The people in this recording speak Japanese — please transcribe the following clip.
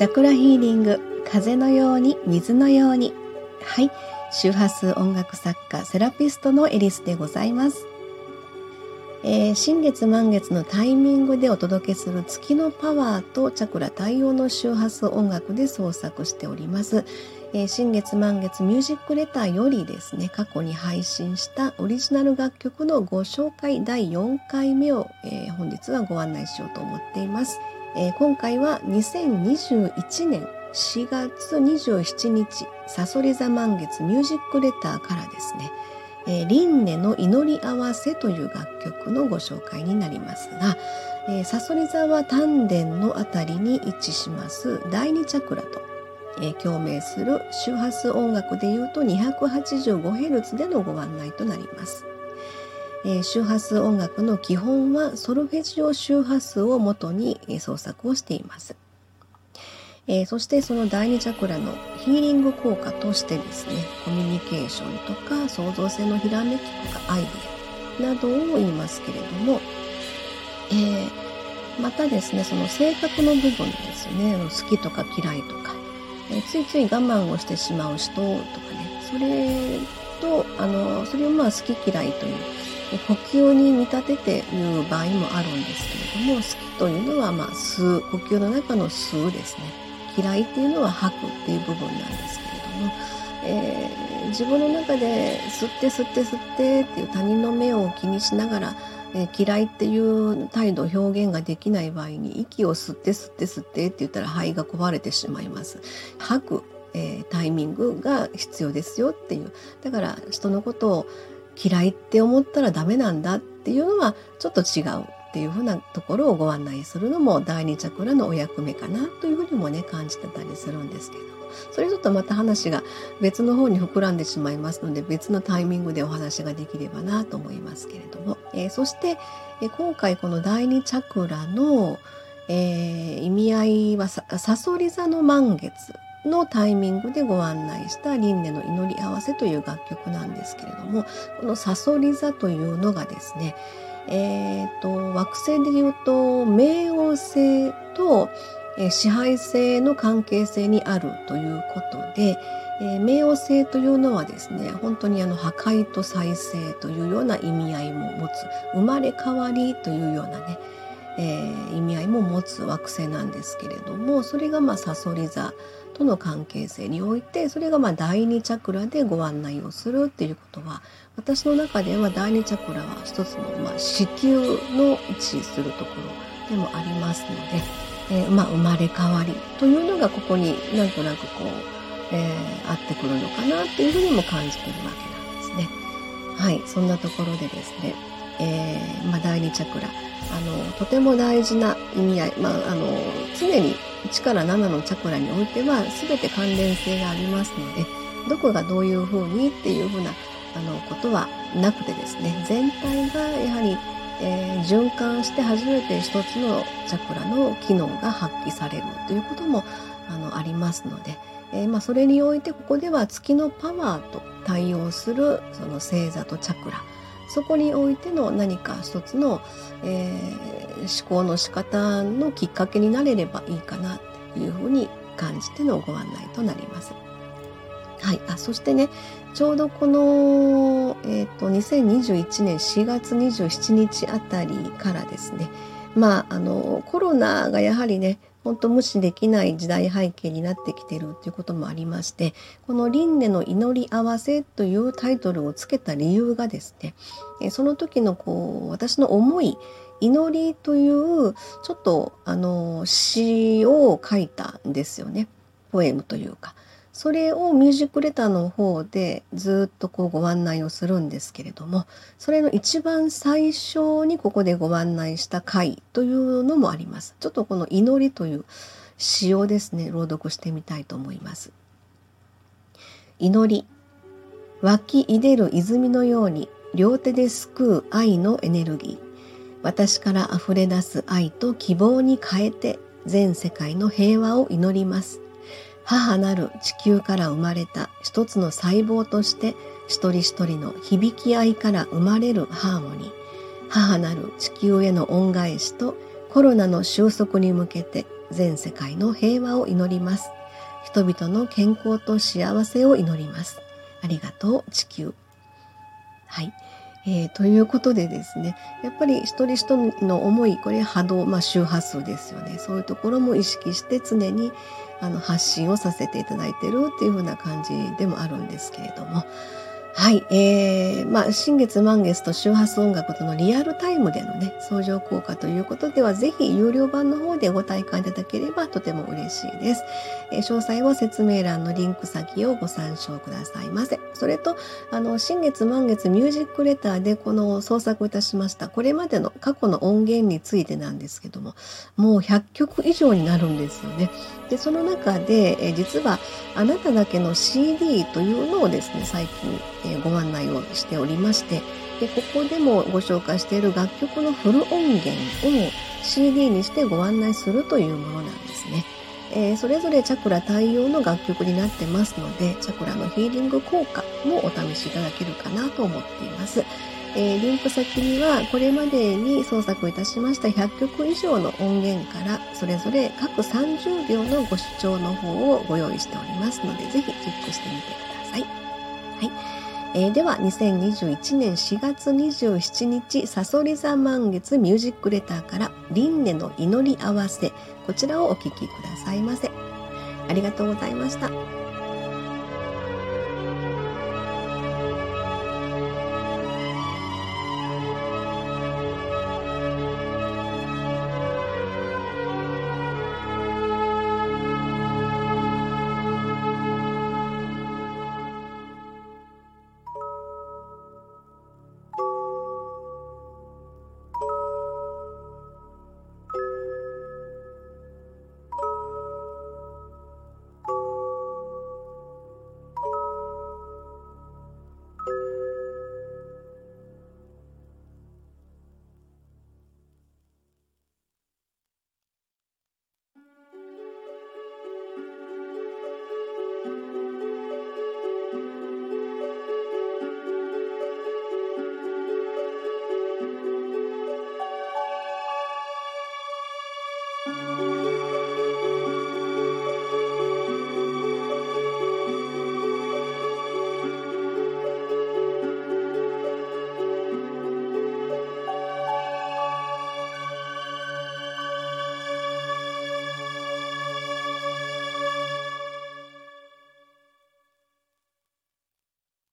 チャクラヒーリング風のように水のように。はい。周波数音楽作家セラピストのエリスでございます、えー、新月満月のタイミングでお届けする月のパワーとチャクラ対応の周波数音楽で創作しております。えー、新月満月ミュージックレターよりですね過去に配信したオリジナル楽曲のご紹介第4回目を、えー、本日はご案内しようと思っています、えー、今回は2021年4月27日サソリ座満月ミュージックレターからですねえー、リンネの祈り合わせという楽曲のご紹介になりますが、えー、サソリ座は丹田のあたりに位置します第二チャクラとえ共鳴する周波数音楽でいうと 285Hz でのご案内となります。え周波数音楽の基本はソルフェジオ周波数をもとに、え創作をしています。えそしてその第二チャクラのヒーリング効果としてですねコミュニケーションとか創造性のひらめきとかアイデアなどを言いますけれども、えー、またですねその性格の部分ですね好きとか嫌いとかえついつい我慢をしてしまう人とかねそれとあのそれをまあ好き嫌いという呼吸に見立てて言う場合もあるんですけれども好きというのはまあ吸う呼吸の中の吸うですね嫌いっていうのは吐くっていう部分なんですけれども、えー、自分の中で吸って吸って吸ってっていう他人の目を気にしながらえー、嫌いっていう態度表現ができない場合に息を吸って吸って吸ってって言ったら肺が壊れてしまいます。吐く、えー、タイミングが必要ですよっていうだから人のことを嫌いって思ったらダメなんだっていうのはちょっと違うっていうふうなところをご案内するのも第二チャクラのお役目かなというふうにもね感じてたりするんですけど。それちょっとまた話が別の方に膨らんでしまいますので別のタイミングでお話ができればなと思いますけれども、えー、そして、えー、今回この第二チャクラの、えー、意味合いはさそり座の満月。のタイミングでご案内した輪廻の祈り合わせという楽曲なんですけれどもこのさそり座というのがですねえーと惑星でいうと冥王星とえ支配性の関係性にあるということで、えー、冥王星というのはですね本当にあの破壊と再生というような意味合いも持つ生まれ変わりというようなね、えー、意味合いも持つ惑星なんですけれどもそれがまあサソリ座との関係性においてそれがまあ第二チャクラでご案内をするっていうことは私の中では第二チャクラは一つのまあ子宮の位置するところでもありますので。えー、まあ、生まれ変わりというのがここになんとなくこう、えー、合ってくるのかなっていうふうにも感じてるわけなんですね。はい、そんなところでですね、えー、まあ、第二チャクラ、あの、とても大事な意味合い、まあ、あの、常に1から7のチャクラにおいては全て関連性がありますので、どこがどういうふうにっていうふうなあのことはなくてですね、全体がやはりえー、循環して初めて一つのチャクラの機能が発揮されるということもあのありますので、えー、まあ、それにおいてここでは月のパワーと対応するその星座とチャクラそこにおいての何か一つの、えー、思考の仕方のきっかけになれればいいかなというふうに感じてのご案内となります。はい、あそしてねちょうどこの、えーと、2021年4月27日あたりからですねまああのコロナがやはりね本当無視できない時代背景になってきてるということもありましてこの「輪廻の祈り合わせ」というタイトルをつけた理由がですねその時のこう私の思い祈りというちょっとあの詩を書いたんですよねポエムというか。それをミュージックレターの方でずっとこうご案内をするんですけれどもそれの一番最初にここでご案内した回というのもあります。ちょっとこの祈りという詩をですね朗読してみたいと思います。祈り湧き出でる泉のように両手で救う愛のエネルギー私から溢れ出す愛と希望に変えて全世界の平和を祈ります母なる地球から生まれた一つの細胞として一人一人の響き合いから生まれるハーモニー。母なる地球への恩返しとコロナの収束に向けて全世界の平和を祈ります。人々の健康と幸せを祈ります。ありがとう地球。はい。えー、ということでですねやっぱり一人一人の思いこれ波動、まあ、周波数ですよね。そういうところも意識して常にあの発信をさせていただいてるっていう風な感じでもあるんですけれども。はい、えー、まあ、新月満月と周波数音楽とのリアルタイムでのね、相乗効果ということでは、ぜひ有料版の方でご体感いただければとても嬉しいです。えー、詳細は説明欄のリンク先をご参照くださいませ。それと、あの、新月満月ミュージックレターでこの創作いたしました、これまでの過去の音源についてなんですけども、もう100曲以上になるんですよね。で、その中で、えー、実は、あなただけの CD というのをですね、最近、ご案内をしておりましてでここでもご紹介している楽曲のフル音源を CD にしてご案内するというものなんですね。えー、それぞれチャクラ対応の楽曲になってますのでチャクラのヒーリング効果もお試しいただけるかなと思っています。えー、リンク先にはこれまでに創作いたしました100曲以上の音源からそれぞれ各30秒のご視聴の方をご用意しておりますのでぜひチェックしてみてください。はいえー、では2021年4月27日さそり座満月ミュージックレターから輪廻の祈り合わせこちらをお聴きくださいませありがとうございました。